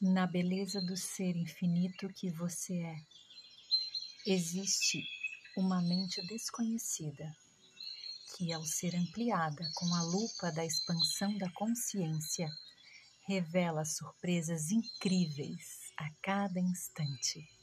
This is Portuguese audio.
Na beleza do ser infinito que você é, existe uma mente desconhecida que, ao ser ampliada com a lupa da expansão da consciência, revela surpresas incríveis a cada instante.